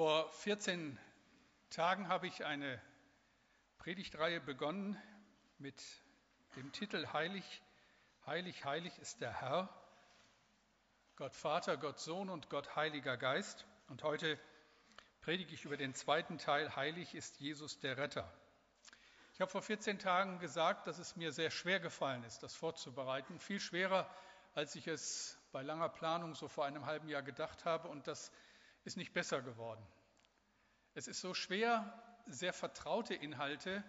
Vor 14 Tagen habe ich eine Predigtreihe begonnen mit dem Titel Heilig, heilig, heilig ist der Herr. Gott Vater, Gott Sohn und Gott Heiliger Geist. Und heute predige ich über den zweiten Teil, Heilig ist Jesus der Retter. Ich habe vor 14 Tagen gesagt, dass es mir sehr schwer gefallen ist, das vorzubereiten. Viel schwerer, als ich es bei langer Planung so vor einem halben Jahr gedacht habe. Und das ist nicht besser geworden. Es ist so schwer, sehr vertraute Inhalte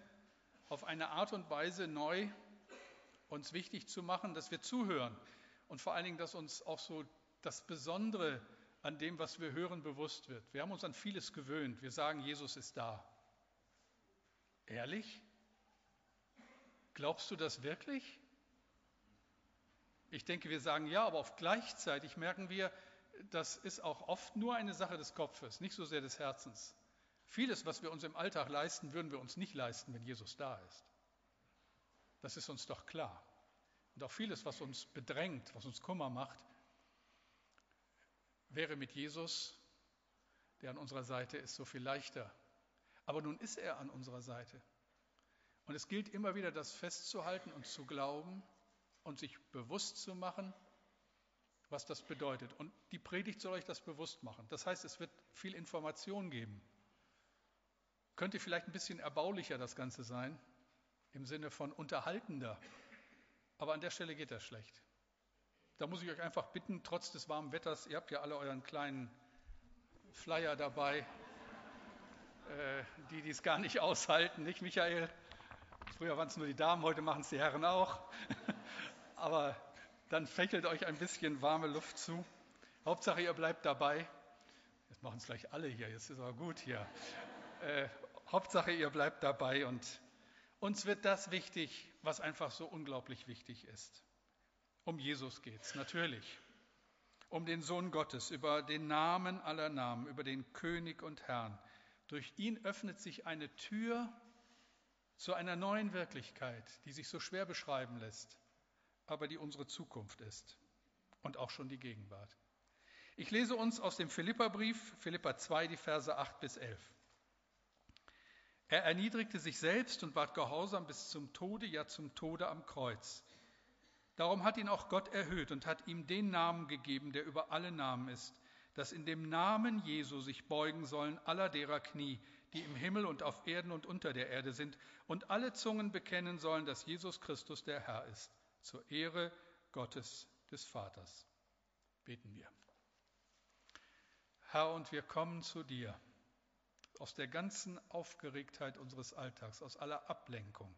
auf eine Art und Weise neu uns wichtig zu machen, dass wir zuhören und vor allen Dingen, dass uns auch so das Besondere an dem, was wir hören, bewusst wird. Wir haben uns an vieles gewöhnt. Wir sagen, Jesus ist da. Ehrlich? Glaubst du das wirklich? Ich denke, wir sagen ja, aber auf gleichzeitig merken wir, das ist auch oft nur eine Sache des Kopfes, nicht so sehr des Herzens. Vieles, was wir uns im Alltag leisten, würden wir uns nicht leisten, wenn Jesus da ist. Das ist uns doch klar. Und auch vieles, was uns bedrängt, was uns Kummer macht, wäre mit Jesus, der an unserer Seite ist, so viel leichter. Aber nun ist er an unserer Seite. Und es gilt immer wieder, das festzuhalten und zu glauben und sich bewusst zu machen, was das bedeutet. Und die Predigt soll euch das bewusst machen. Das heißt, es wird viel Information geben. Könnte vielleicht ein bisschen erbaulicher das Ganze sein, im Sinne von unterhaltender. Aber an der Stelle geht das schlecht. Da muss ich euch einfach bitten, trotz des warmen Wetters, ihr habt ja alle euren kleinen Flyer dabei, äh, die dies gar nicht aushalten, nicht Michael? Früher waren es nur die Damen, heute machen es die Herren auch. Aber dann fächelt euch ein bisschen warme Luft zu. Hauptsache, ihr bleibt dabei. Jetzt machen es gleich alle hier, jetzt ist aber gut hier. Äh, Hauptsache, ihr bleibt dabei und uns wird das wichtig, was einfach so unglaublich wichtig ist. Um Jesus geht es, natürlich. Um den Sohn Gottes, über den Namen aller Namen, über den König und Herrn. Durch ihn öffnet sich eine Tür zu einer neuen Wirklichkeit, die sich so schwer beschreiben lässt aber die unsere Zukunft ist und auch schon die Gegenwart. Ich lese uns aus dem Philipperbrief, Philippa 2, die Verse 8 bis 11. Er erniedrigte sich selbst und ward gehorsam bis zum Tode, ja zum Tode am Kreuz. Darum hat ihn auch Gott erhöht und hat ihm den Namen gegeben, der über alle Namen ist, dass in dem Namen Jesu sich beugen sollen aller derer Knie, die im Himmel und auf Erden und unter der Erde sind, und alle Zungen bekennen sollen, dass Jesus Christus der Herr ist zur Ehre Gottes des Vaters. Beten wir. Herr, und wir kommen zu dir aus der ganzen Aufgeregtheit unseres Alltags, aus aller Ablenkung.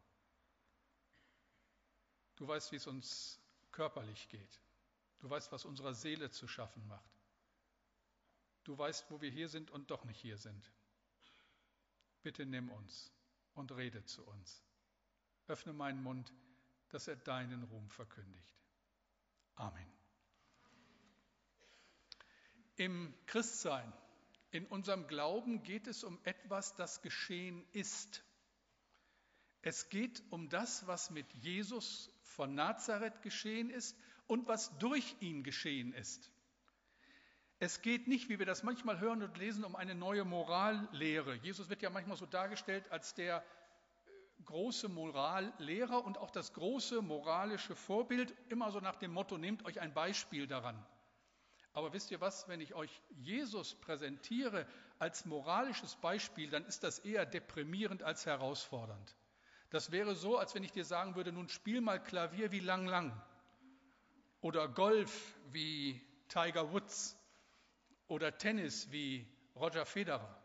Du weißt, wie es uns körperlich geht. Du weißt, was unserer Seele zu schaffen macht. Du weißt, wo wir hier sind und doch nicht hier sind. Bitte nimm uns und rede zu uns. Öffne meinen Mund, dass er deinen Ruhm verkündigt. Amen. Im Christsein, in unserem Glauben geht es um etwas, das geschehen ist. Es geht um das, was mit Jesus von Nazareth geschehen ist und was durch ihn geschehen ist. Es geht nicht, wie wir das manchmal hören und lesen, um eine neue Morallehre. Jesus wird ja manchmal so dargestellt als der große Morallehrer und auch das große moralische Vorbild, immer so nach dem Motto, nehmt euch ein Beispiel daran. Aber wisst ihr was, wenn ich euch Jesus präsentiere als moralisches Beispiel, dann ist das eher deprimierend als herausfordernd. Das wäre so, als wenn ich dir sagen würde, nun spiel mal Klavier wie Lang Lang oder Golf wie Tiger Woods oder Tennis wie Roger Federer.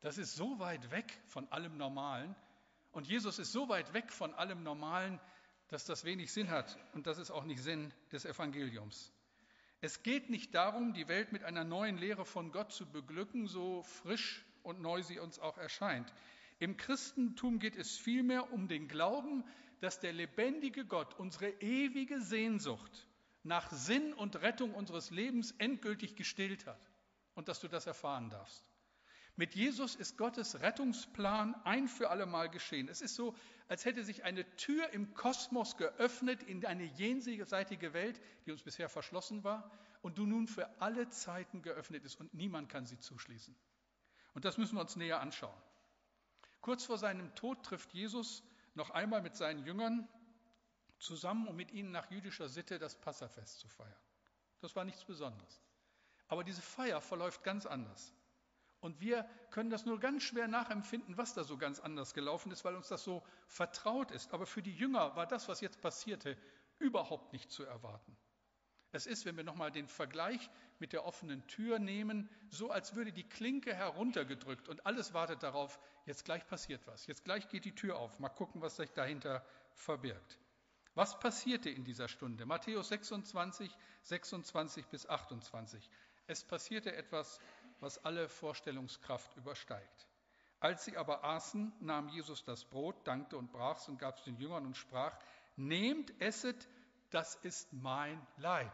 Das ist so weit weg von allem Normalen, und Jesus ist so weit weg von allem Normalen, dass das wenig Sinn hat. Und das ist auch nicht Sinn des Evangeliums. Es geht nicht darum, die Welt mit einer neuen Lehre von Gott zu beglücken, so frisch und neu sie uns auch erscheint. Im Christentum geht es vielmehr um den Glauben, dass der lebendige Gott unsere ewige Sehnsucht nach Sinn und Rettung unseres Lebens endgültig gestillt hat und dass du das erfahren darfst. Mit Jesus ist Gottes Rettungsplan ein für alle Mal geschehen. Es ist so, als hätte sich eine Tür im Kosmos geöffnet in eine jenseitige Welt, die uns bisher verschlossen war und du nun für alle Zeiten geöffnet ist und niemand kann sie zuschließen. Und das müssen wir uns näher anschauen. Kurz vor seinem Tod trifft Jesus noch einmal mit seinen Jüngern zusammen, um mit ihnen nach jüdischer Sitte das Passafest zu feiern. Das war nichts Besonderes. Aber diese Feier verläuft ganz anders. Und wir können das nur ganz schwer nachempfinden, was da so ganz anders gelaufen ist, weil uns das so vertraut ist. Aber für die Jünger war das, was jetzt passierte, überhaupt nicht zu erwarten. Es ist, wenn wir nochmal den Vergleich mit der offenen Tür nehmen, so als würde die Klinke heruntergedrückt und alles wartet darauf, jetzt gleich passiert was, jetzt gleich geht die Tür auf, mal gucken, was sich dahinter verbirgt. Was passierte in dieser Stunde? Matthäus 26, 26 bis 28. Es passierte etwas, was alle Vorstellungskraft übersteigt. Als sie aber aßen, nahm Jesus das Brot, dankte und brach es und gab es den Jüngern und sprach, nehmt, esset, das ist mein Leib.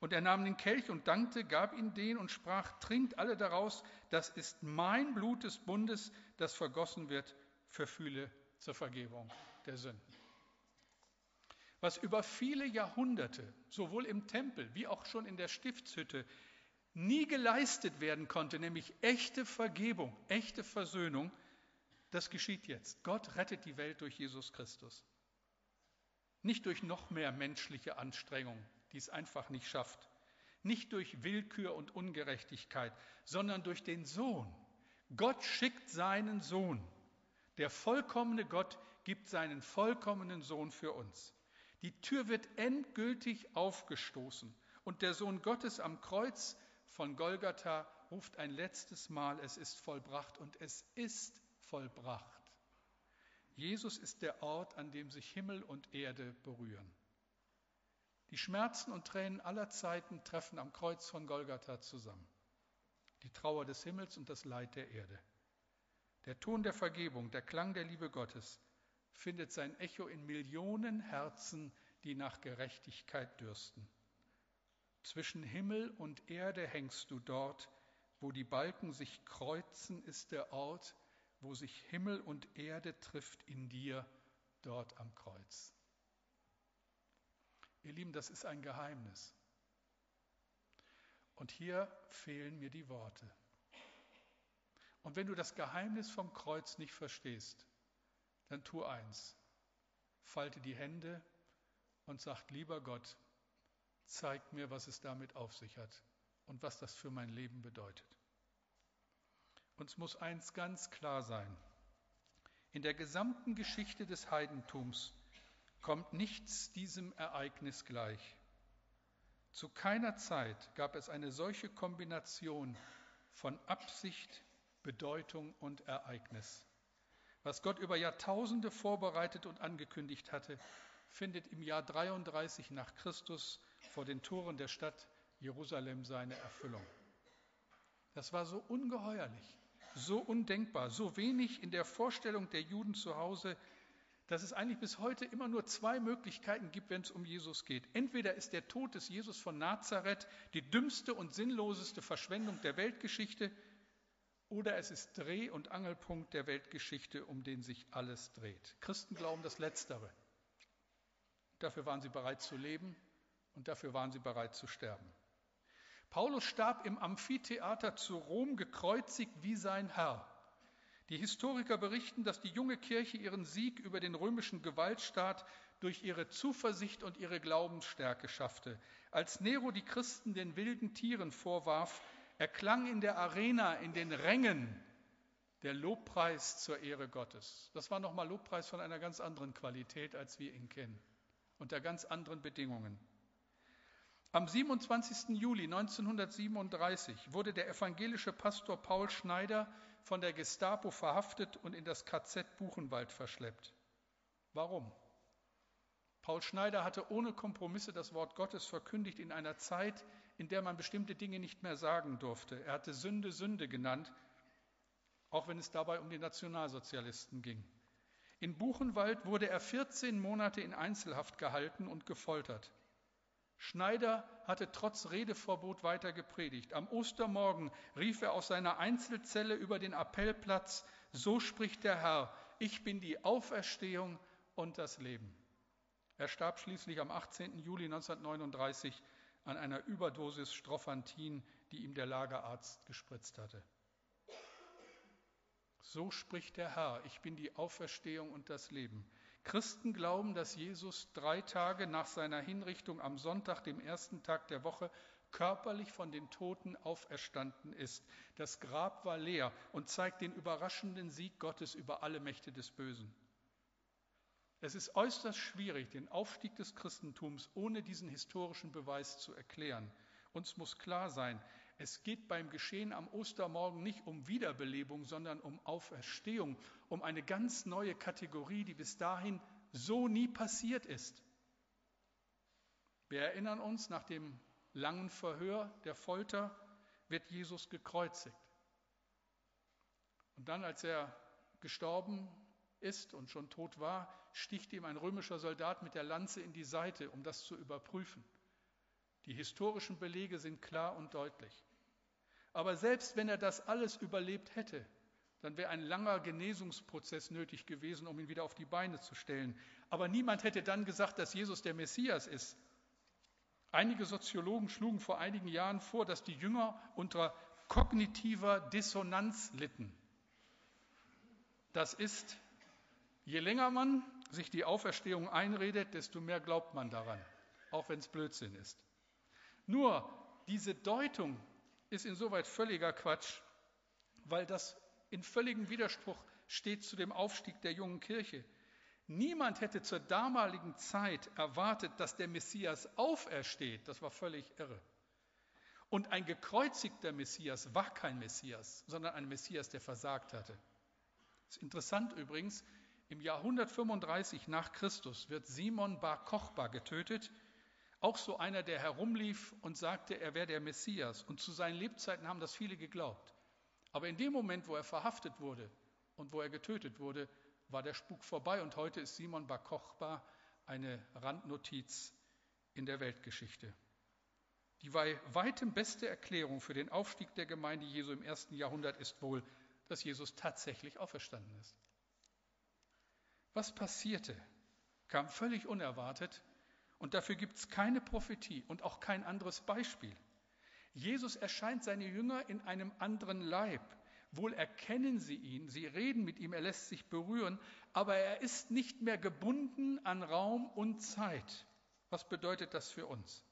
Und er nahm den Kelch und dankte, gab ihn den und sprach, trinkt alle daraus, das ist mein Blut des Bundes, das vergossen wird für viele zur Vergebung der Sünden. Was über viele Jahrhunderte, sowohl im Tempel wie auch schon in der Stiftshütte, nie geleistet werden konnte, nämlich echte Vergebung, echte Versöhnung, das geschieht jetzt. Gott rettet die Welt durch Jesus Christus. Nicht durch noch mehr menschliche Anstrengung, die es einfach nicht schafft. Nicht durch Willkür und Ungerechtigkeit, sondern durch den Sohn. Gott schickt seinen Sohn. Der vollkommene Gott gibt seinen vollkommenen Sohn für uns. Die Tür wird endgültig aufgestoßen und der Sohn Gottes am Kreuz von Golgatha ruft ein letztes Mal, es ist vollbracht und es ist vollbracht. Jesus ist der Ort, an dem sich Himmel und Erde berühren. Die Schmerzen und Tränen aller Zeiten treffen am Kreuz von Golgatha zusammen. Die Trauer des Himmels und das Leid der Erde. Der Ton der Vergebung, der Klang der Liebe Gottes findet sein Echo in Millionen Herzen, die nach Gerechtigkeit dürsten. Zwischen Himmel und Erde hängst du dort, wo die Balken sich kreuzen, ist der Ort, wo sich Himmel und Erde trifft in dir, dort am Kreuz. Ihr Lieben, das ist ein Geheimnis. Und hier fehlen mir die Worte. Und wenn du das Geheimnis vom Kreuz nicht verstehst, dann tu eins. Falte die Hände und sag, lieber Gott, zeig mir, was es damit auf sich hat und was das für mein Leben bedeutet. Uns muss eins ganz klar sein. In der gesamten Geschichte des Heidentums kommt nichts diesem Ereignis gleich. Zu keiner Zeit gab es eine solche Kombination von Absicht, Bedeutung und Ereignis. Was Gott über Jahrtausende vorbereitet und angekündigt hatte, findet im Jahr 33 nach Christus vor den Toren der Stadt Jerusalem seine Erfüllung. Das war so ungeheuerlich, so undenkbar, so wenig in der Vorstellung der Juden zu Hause, dass es eigentlich bis heute immer nur zwei Möglichkeiten gibt, wenn es um Jesus geht. Entweder ist der Tod des Jesus von Nazareth die dümmste und sinnloseste Verschwendung der Weltgeschichte, oder es ist Dreh- und Angelpunkt der Weltgeschichte, um den sich alles dreht. Christen glauben das Letztere. Dafür waren sie bereit zu leben und dafür waren sie bereit zu sterben. Paulus starb im Amphitheater zu Rom gekreuzigt wie sein Herr. Die Historiker berichten, dass die junge Kirche ihren Sieg über den römischen Gewaltstaat durch ihre Zuversicht und ihre Glaubensstärke schaffte. Als Nero die Christen den wilden Tieren vorwarf, erklang in der Arena, in den Rängen der Lobpreis zur Ehre Gottes. Das war nochmal Lobpreis von einer ganz anderen Qualität, als wir ihn kennen, unter ganz anderen Bedingungen. Am 27. Juli 1937 wurde der evangelische Pastor Paul Schneider von der Gestapo verhaftet und in das KZ Buchenwald verschleppt. Warum? Paul Schneider hatte ohne Kompromisse das Wort Gottes verkündigt in einer Zeit, in der man bestimmte Dinge nicht mehr sagen durfte. Er hatte Sünde Sünde genannt, auch wenn es dabei um die Nationalsozialisten ging. In Buchenwald wurde er 14 Monate in Einzelhaft gehalten und gefoltert. Schneider hatte trotz Redeverbot weiter gepredigt. Am Ostermorgen rief er aus seiner Einzelzelle über den Appellplatz, so spricht der Herr, ich bin die Auferstehung und das Leben. Er starb schließlich am 18. Juli 1939 an einer Überdosis Strophantin, die ihm der Lagerarzt gespritzt hatte. So spricht der Herr, ich bin die Auferstehung und das Leben. Christen glauben, dass Jesus drei Tage nach seiner Hinrichtung am Sonntag, dem ersten Tag der Woche, körperlich von den Toten auferstanden ist. Das Grab war leer und zeigt den überraschenden Sieg Gottes über alle Mächte des Bösen. Es ist äußerst schwierig, den Aufstieg des Christentums ohne diesen historischen Beweis zu erklären. Uns muss klar sein, es geht beim Geschehen am Ostermorgen nicht um Wiederbelebung, sondern um Auferstehung, um eine ganz neue Kategorie, die bis dahin so nie passiert ist. Wir erinnern uns, nach dem langen Verhör der Folter wird Jesus gekreuzigt. Und dann, als er gestorben ist und schon tot war, sticht ihm ein römischer Soldat mit der Lanze in die Seite, um das zu überprüfen. Die historischen Belege sind klar und deutlich. Aber selbst wenn er das alles überlebt hätte, dann wäre ein langer Genesungsprozess nötig gewesen, um ihn wieder auf die Beine zu stellen. Aber niemand hätte dann gesagt, dass Jesus der Messias ist. Einige Soziologen schlugen vor einigen Jahren vor, dass die Jünger unter kognitiver Dissonanz litten. Das ist, je länger man sich die Auferstehung einredet, desto mehr glaubt man daran, auch wenn es Blödsinn ist. Nur diese Deutung ist insoweit völliger Quatsch, weil das in völligem Widerspruch steht zu dem Aufstieg der jungen Kirche. Niemand hätte zur damaligen Zeit erwartet, dass der Messias aufersteht. Das war völlig irre. Und ein gekreuzigter Messias war kein Messias, sondern ein Messias, der versagt hatte. Das ist interessant übrigens, im Jahr 135 nach Christus wird Simon Bar Kochba getötet auch so einer, der herumlief und sagte, er wäre der Messias. Und zu seinen Lebzeiten haben das viele geglaubt. Aber in dem Moment, wo er verhaftet wurde und wo er getötet wurde, war der Spuk vorbei. Und heute ist Simon Bar Kochba eine Randnotiz in der Weltgeschichte. Die bei weitem beste Erklärung für den Aufstieg der Gemeinde Jesu im ersten Jahrhundert ist wohl, dass Jesus tatsächlich auferstanden ist. Was passierte, kam völlig unerwartet und dafür gibt es keine Prophetie und auch kein anderes Beispiel. Jesus erscheint seine Jünger in einem anderen Leib. Wohl erkennen sie ihn, sie reden mit ihm, er lässt sich berühren, aber er ist nicht mehr gebunden an Raum und Zeit. Was bedeutet das für uns?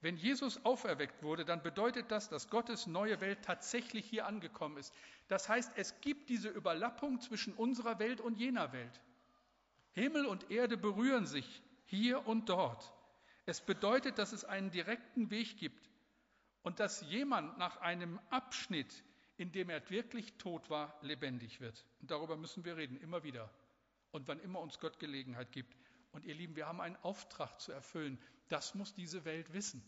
Wenn Jesus auferweckt wurde, dann bedeutet das, dass Gottes neue Welt tatsächlich hier angekommen ist. Das heißt, es gibt diese Überlappung zwischen unserer Welt und jener Welt. Himmel und Erde berühren sich hier und dort. Es bedeutet, dass es einen direkten Weg gibt und dass jemand nach einem Abschnitt, in dem er wirklich tot war, lebendig wird. Und darüber müssen wir reden, immer wieder. Und wann immer uns Gott Gelegenheit gibt. Und ihr Lieben, wir haben einen Auftrag zu erfüllen. Das muss diese Welt wissen.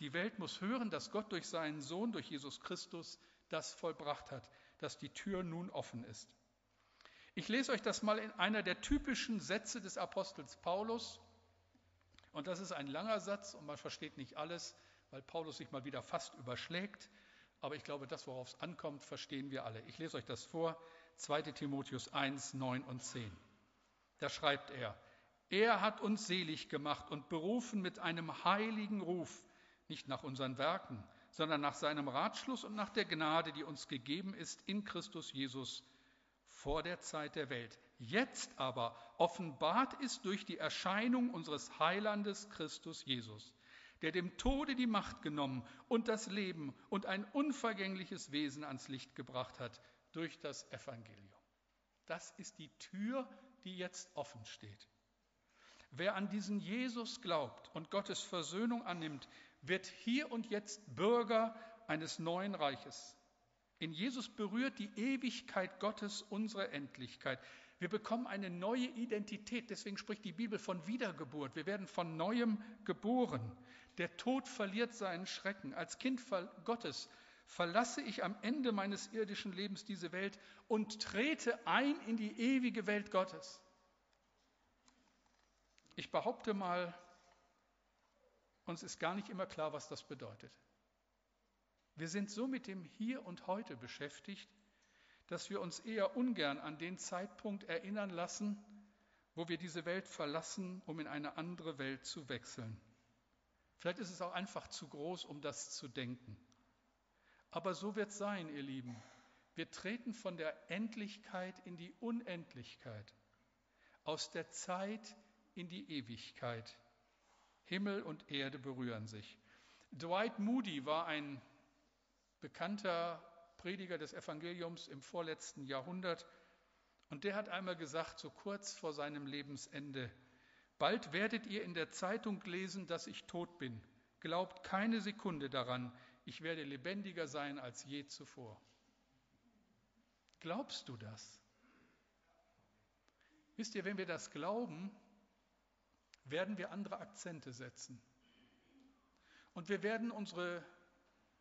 Die Welt muss hören, dass Gott durch seinen Sohn, durch Jesus Christus, das vollbracht hat, dass die Tür nun offen ist. Ich lese euch das mal in einer der typischen Sätze des Apostels Paulus. Und das ist ein langer Satz und man versteht nicht alles, weil Paulus sich mal wieder fast überschlägt. Aber ich glaube, das, worauf es ankommt, verstehen wir alle. Ich lese euch das vor. 2 Timotheus 1, 9 und 10. Da schreibt er, er hat uns selig gemacht und berufen mit einem heiligen Ruf, nicht nach unseren Werken, sondern nach seinem Ratschluss und nach der Gnade, die uns gegeben ist in Christus Jesus vor der Zeit der Welt. Jetzt aber offenbart ist durch die Erscheinung unseres Heilandes Christus Jesus, der dem Tode die Macht genommen und das Leben und ein unvergängliches Wesen ans Licht gebracht hat durch das Evangelium. Das ist die Tür, die jetzt offen steht. Wer an diesen Jesus glaubt und Gottes Versöhnung annimmt, wird hier und jetzt Bürger eines neuen Reiches. In Jesus berührt die Ewigkeit Gottes unsere Endlichkeit. Wir bekommen eine neue Identität, deswegen spricht die Bibel von Wiedergeburt. Wir werden von neuem geboren. Der Tod verliert seinen Schrecken. Als Kind Gottes verlasse ich am Ende meines irdischen Lebens diese Welt und trete ein in die ewige Welt Gottes. Ich behaupte mal, uns ist gar nicht immer klar, was das bedeutet. Wir sind so mit dem Hier und Heute beschäftigt, dass wir uns eher ungern an den Zeitpunkt erinnern lassen, wo wir diese Welt verlassen, um in eine andere Welt zu wechseln. Vielleicht ist es auch einfach zu groß, um das zu denken. Aber so wird es sein, ihr Lieben. Wir treten von der Endlichkeit in die Unendlichkeit, aus der Zeit in die Ewigkeit. Himmel und Erde berühren sich. Dwight Moody war ein bekannter Prediger des Evangeliums im vorletzten Jahrhundert und der hat einmal gesagt, so kurz vor seinem Lebensende, bald werdet ihr in der Zeitung lesen, dass ich tot bin. Glaubt keine Sekunde daran, ich werde lebendiger sein als je zuvor. Glaubst du das? Wisst ihr, wenn wir das glauben, werden wir andere Akzente setzen. Und wir werden unsere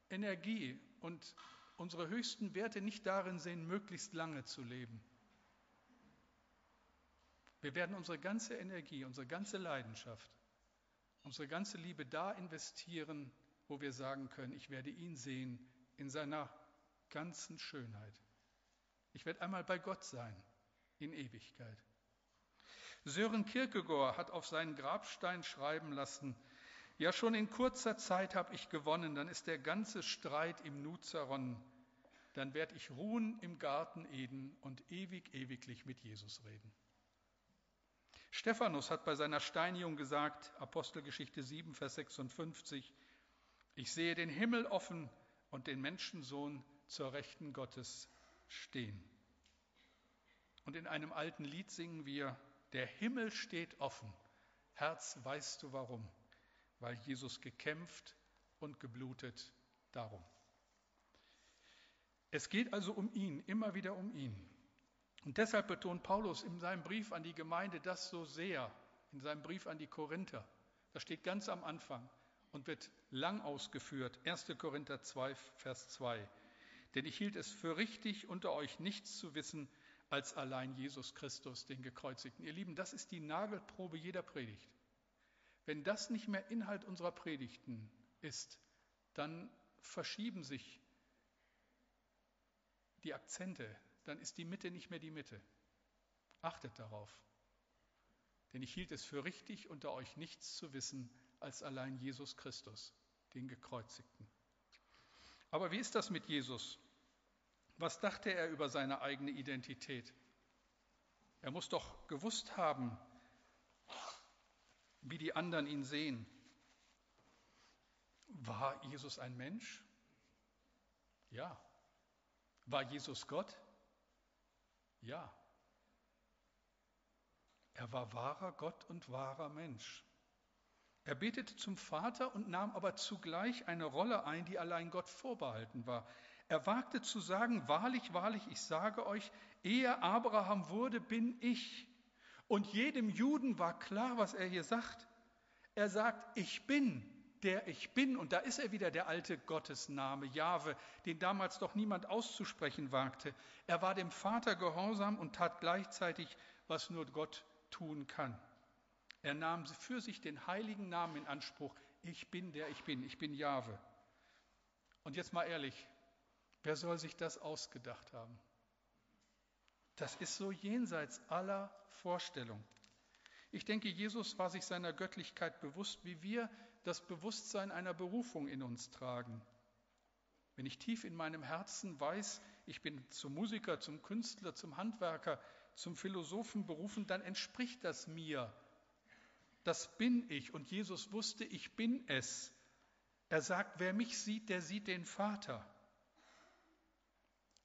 Energie und unsere höchsten Werte nicht darin sehen, möglichst lange zu leben. Wir werden unsere ganze Energie, unsere ganze Leidenschaft, unsere ganze Liebe da investieren, wo wir sagen können, ich werde ihn sehen in seiner ganzen Schönheit. Ich werde einmal bei Gott sein in Ewigkeit. Sören Kierkegaard hat auf seinen Grabstein schreiben lassen, ja schon in kurzer Zeit habe ich gewonnen, dann ist der ganze Streit im Nu zerronnen, dann werde ich ruhen im Garten Eden und ewig, ewiglich mit Jesus reden. Stephanus hat bei seiner Steinigung gesagt, Apostelgeschichte 7, Vers 56, ich sehe den Himmel offen und den Menschensohn zur Rechten Gottes stehen. Und in einem alten Lied singen wir, der Himmel steht offen. Herz, weißt du warum? Weil Jesus gekämpft und geblutet darum. Es geht also um ihn, immer wieder um ihn. Und deshalb betont Paulus in seinem Brief an die Gemeinde das so sehr, in seinem Brief an die Korinther. Das steht ganz am Anfang und wird lang ausgeführt. 1. Korinther 2, Vers 2. Denn ich hielt es für richtig, unter euch nichts zu wissen als allein Jesus Christus, den Gekreuzigten. Ihr Lieben, das ist die Nagelprobe jeder Predigt. Wenn das nicht mehr Inhalt unserer Predigten ist, dann verschieben sich die Akzente, dann ist die Mitte nicht mehr die Mitte. Achtet darauf. Denn ich hielt es für richtig, unter euch nichts zu wissen als allein Jesus Christus, den Gekreuzigten. Aber wie ist das mit Jesus? Was dachte er über seine eigene Identität? Er muss doch gewusst haben, wie die anderen ihn sehen. War Jesus ein Mensch? Ja. War Jesus Gott? Ja. Er war wahrer Gott und wahrer Mensch. Er betete zum Vater und nahm aber zugleich eine Rolle ein, die allein Gott vorbehalten war. Er wagte zu sagen, wahrlich, wahrlich, ich sage euch, ehe Abraham wurde, bin ich. Und jedem Juden war klar, was er hier sagt. Er sagt, ich bin, der ich bin. Und da ist er wieder, der alte Gottesname, Jahwe, den damals doch niemand auszusprechen wagte. Er war dem Vater gehorsam und tat gleichzeitig, was nur Gott tun kann. Er nahm für sich den heiligen Namen in Anspruch. Ich bin, der ich bin. Ich bin Jahwe. Und jetzt mal ehrlich, Wer soll sich das ausgedacht haben? Das ist so jenseits aller Vorstellung. Ich denke, Jesus war sich seiner Göttlichkeit bewusst, wie wir das Bewusstsein einer Berufung in uns tragen. Wenn ich tief in meinem Herzen weiß, ich bin zum Musiker, zum Künstler, zum Handwerker, zum Philosophen berufen, dann entspricht das mir. Das bin ich und Jesus wusste, ich bin es. Er sagt, wer mich sieht, der sieht den Vater.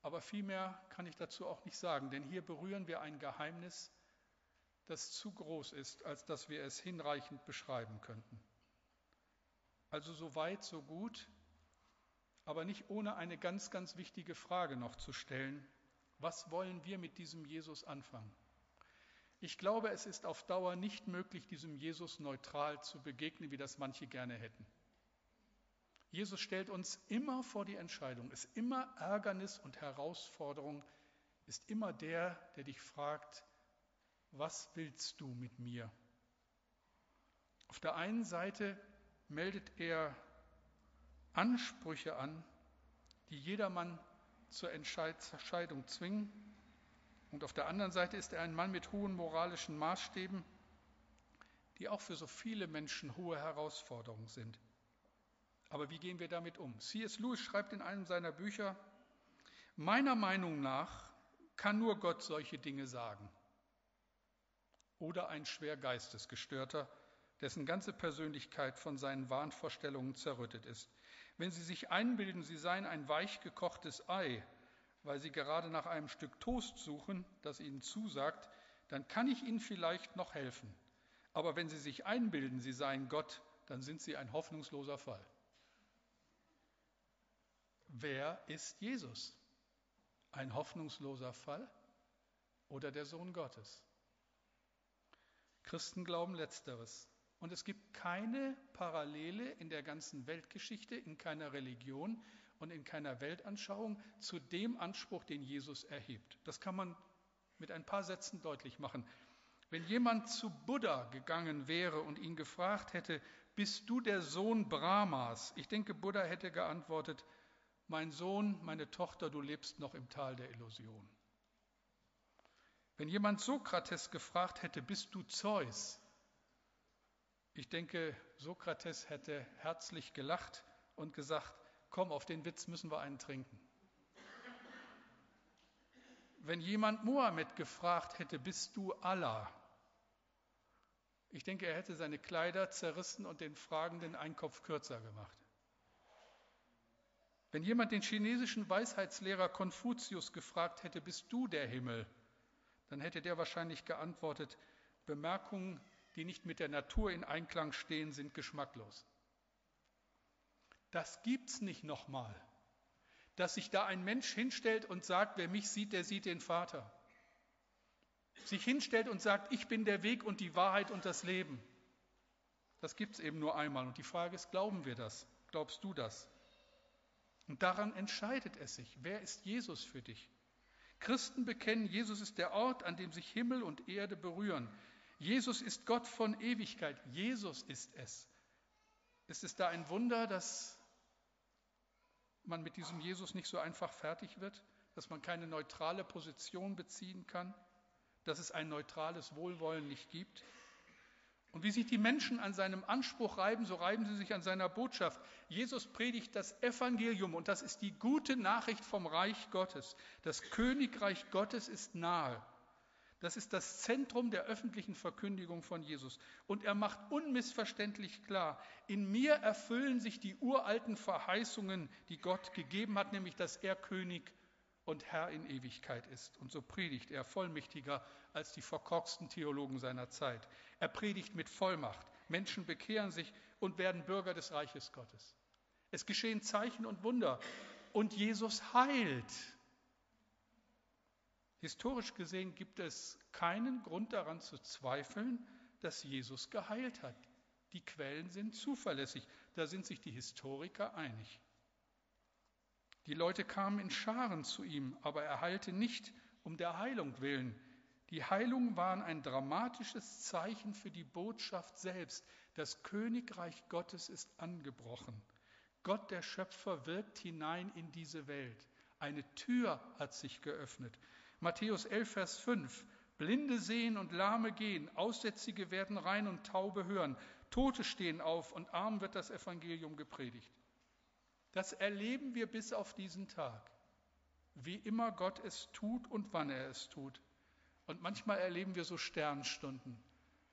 Aber viel mehr kann ich dazu auch nicht sagen, denn hier berühren wir ein Geheimnis, das zu groß ist, als dass wir es hinreichend beschreiben könnten. Also so weit, so gut, aber nicht ohne eine ganz, ganz wichtige Frage noch zu stellen. Was wollen wir mit diesem Jesus anfangen? Ich glaube, es ist auf Dauer nicht möglich, diesem Jesus neutral zu begegnen, wie das manche gerne hätten. Jesus stellt uns immer vor die Entscheidung, ist immer Ärgernis und Herausforderung, ist immer der, der dich fragt, was willst du mit mir? Auf der einen Seite meldet er Ansprüche an, die jedermann zur Entscheidung zwingen. Und auf der anderen Seite ist er ein Mann mit hohen moralischen Maßstäben, die auch für so viele Menschen hohe Herausforderungen sind. Aber wie gehen wir damit um? C.S. Lewis schreibt in einem seiner Bücher, meiner Meinung nach kann nur Gott solche Dinge sagen. Oder ein schwer geistesgestörter, dessen ganze Persönlichkeit von seinen Wahnvorstellungen zerrüttet ist. Wenn Sie sich einbilden, Sie seien ein weich gekochtes Ei, weil Sie gerade nach einem Stück Toast suchen, das Ihnen zusagt, dann kann ich Ihnen vielleicht noch helfen. Aber wenn Sie sich einbilden, Sie seien Gott, dann sind Sie ein hoffnungsloser Fall. Wer ist Jesus? Ein hoffnungsloser Fall oder der Sohn Gottes? Christen glauben letzteres. Und es gibt keine Parallele in der ganzen Weltgeschichte, in keiner Religion und in keiner Weltanschauung zu dem Anspruch, den Jesus erhebt. Das kann man mit ein paar Sätzen deutlich machen. Wenn jemand zu Buddha gegangen wäre und ihn gefragt hätte, bist du der Sohn Brahmas? Ich denke, Buddha hätte geantwortet, mein Sohn, meine Tochter, du lebst noch im Tal der Illusion. Wenn jemand Sokrates gefragt hätte, bist du Zeus? Ich denke, Sokrates hätte herzlich gelacht und gesagt, komm, auf den Witz müssen wir einen trinken. Wenn jemand Mohammed gefragt hätte, bist du Allah? Ich denke, er hätte seine Kleider zerrissen und den Fragenden einen Kopf kürzer gemacht. Wenn jemand den chinesischen Weisheitslehrer Konfuzius gefragt hätte, bist du der Himmel? Dann hätte der wahrscheinlich geantwortet, Bemerkungen, die nicht mit der Natur in Einklang stehen, sind geschmacklos. Das gibt's nicht nochmal, dass sich da ein Mensch hinstellt und sagt, wer mich sieht, der sieht den Vater. Sich hinstellt und sagt, ich bin der Weg und die Wahrheit und das Leben. Das gibt es eben nur einmal. Und die Frage ist, glauben wir das? Glaubst du das? Und daran entscheidet es sich. Wer ist Jesus für dich? Christen bekennen, Jesus ist der Ort, an dem sich Himmel und Erde berühren. Jesus ist Gott von Ewigkeit. Jesus ist es. Ist es da ein Wunder, dass man mit diesem Jesus nicht so einfach fertig wird, dass man keine neutrale Position beziehen kann, dass es ein neutrales Wohlwollen nicht gibt? Und wie sich die Menschen an seinem Anspruch reiben, so reiben sie sich an seiner Botschaft. Jesus predigt das Evangelium und das ist die gute Nachricht vom Reich Gottes. Das Königreich Gottes ist nahe. Das ist das Zentrum der öffentlichen Verkündigung von Jesus. Und er macht unmissverständlich klar, in mir erfüllen sich die uralten Verheißungen, die Gott gegeben hat, nämlich dass er König und Herr in Ewigkeit ist. Und so predigt er vollmächtiger als die verkorksten Theologen seiner Zeit. Er predigt mit Vollmacht. Menschen bekehren sich und werden Bürger des Reiches Gottes. Es geschehen Zeichen und Wunder und Jesus heilt. Historisch gesehen gibt es keinen Grund daran zu zweifeln, dass Jesus geheilt hat. Die Quellen sind zuverlässig, da sind sich die Historiker einig. Die Leute kamen in Scharen zu ihm, aber er heilte nicht um der Heilung willen. Die Heilungen waren ein dramatisches Zeichen für die Botschaft selbst. Das Königreich Gottes ist angebrochen. Gott der Schöpfer wirkt hinein in diese Welt. Eine Tür hat sich geöffnet. Matthäus 11, Vers 5. Blinde sehen und Lahme gehen, Aussätzige werden rein und Taube hören, Tote stehen auf und arm wird das Evangelium gepredigt. Das erleben wir bis auf diesen Tag, wie immer Gott es tut und wann er es tut. Und manchmal erleben wir so Sternstunden.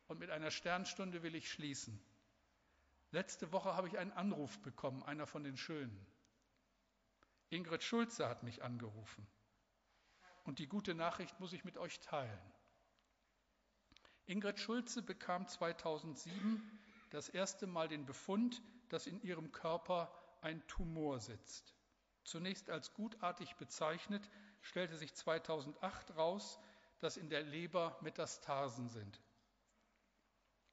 Und mit einer Sternstunde will ich schließen. Letzte Woche habe ich einen Anruf bekommen, einer von den Schönen. Ingrid Schulze hat mich angerufen. Und die gute Nachricht muss ich mit euch teilen. Ingrid Schulze bekam 2007 das erste Mal den Befund, dass in ihrem Körper ein Tumor sitzt. Zunächst als gutartig bezeichnet, stellte sich 2008 raus, dass in der Leber Metastasen sind.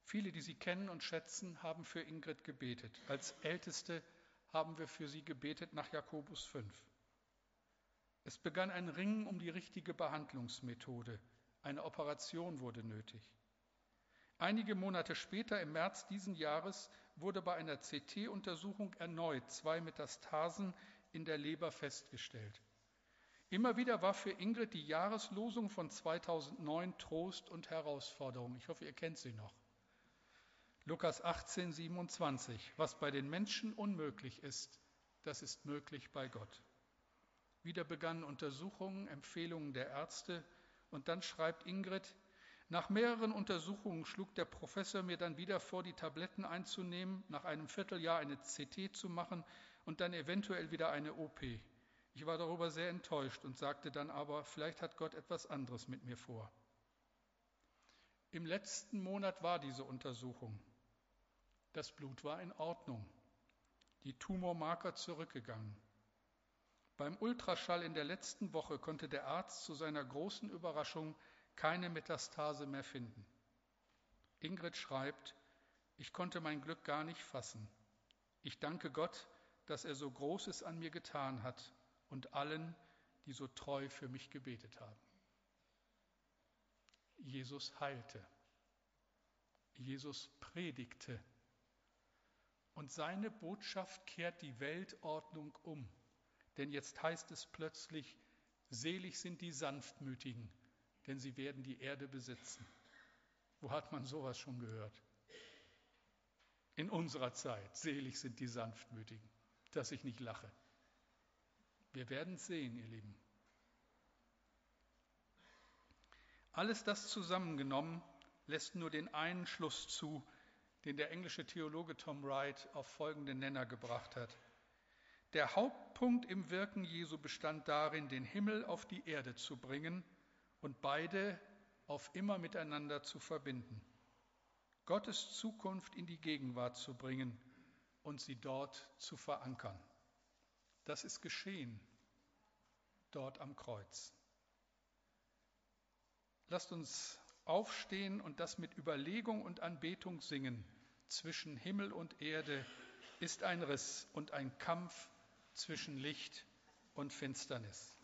Viele, die sie kennen und schätzen, haben für Ingrid gebetet. Als Älteste haben wir für sie gebetet nach Jakobus 5. Es begann ein Ringen um die richtige Behandlungsmethode. Eine Operation wurde nötig. Einige Monate später, im März diesen Jahres, wurde bei einer CT-Untersuchung erneut zwei Metastasen in der Leber festgestellt. Immer wieder war für Ingrid die Jahreslosung von 2009 Trost und Herausforderung. Ich hoffe, ihr kennt sie noch. Lukas 18, 27. Was bei den Menschen unmöglich ist, das ist möglich bei Gott. Wieder begannen Untersuchungen, Empfehlungen der Ärzte und dann schreibt Ingrid, nach mehreren Untersuchungen schlug der Professor mir dann wieder vor, die Tabletten einzunehmen, nach einem Vierteljahr eine CT zu machen und dann eventuell wieder eine OP. Ich war darüber sehr enttäuscht und sagte dann aber, vielleicht hat Gott etwas anderes mit mir vor. Im letzten Monat war diese Untersuchung. Das Blut war in Ordnung, die Tumormarker zurückgegangen. Beim Ultraschall in der letzten Woche konnte der Arzt zu seiner großen Überraschung keine Metastase mehr finden. Ingrid schreibt, ich konnte mein Glück gar nicht fassen. Ich danke Gott, dass er so Großes an mir getan hat und allen, die so treu für mich gebetet haben. Jesus heilte. Jesus predigte. Und seine Botschaft kehrt die Weltordnung um. Denn jetzt heißt es plötzlich, selig sind die Sanftmütigen, denn sie werden die Erde besitzen. Wo hat man sowas schon gehört? In unserer Zeit, selig sind die Sanftmütigen, dass ich nicht lache. Wir werden es sehen, ihr Lieben. Alles das zusammengenommen lässt nur den einen Schluss zu, den der englische Theologe Tom Wright auf folgenden Nenner gebracht hat. Der Hauptpunkt im Wirken Jesu bestand darin, den Himmel auf die Erde zu bringen und beide auf immer miteinander zu verbinden. Gottes Zukunft in die Gegenwart zu bringen und sie dort zu verankern. Das ist geschehen dort am Kreuz. Lasst uns aufstehen und das mit Überlegung und Anbetung singen. Zwischen Himmel und Erde ist ein Riss und ein Kampf zwischen Licht und Finsternis.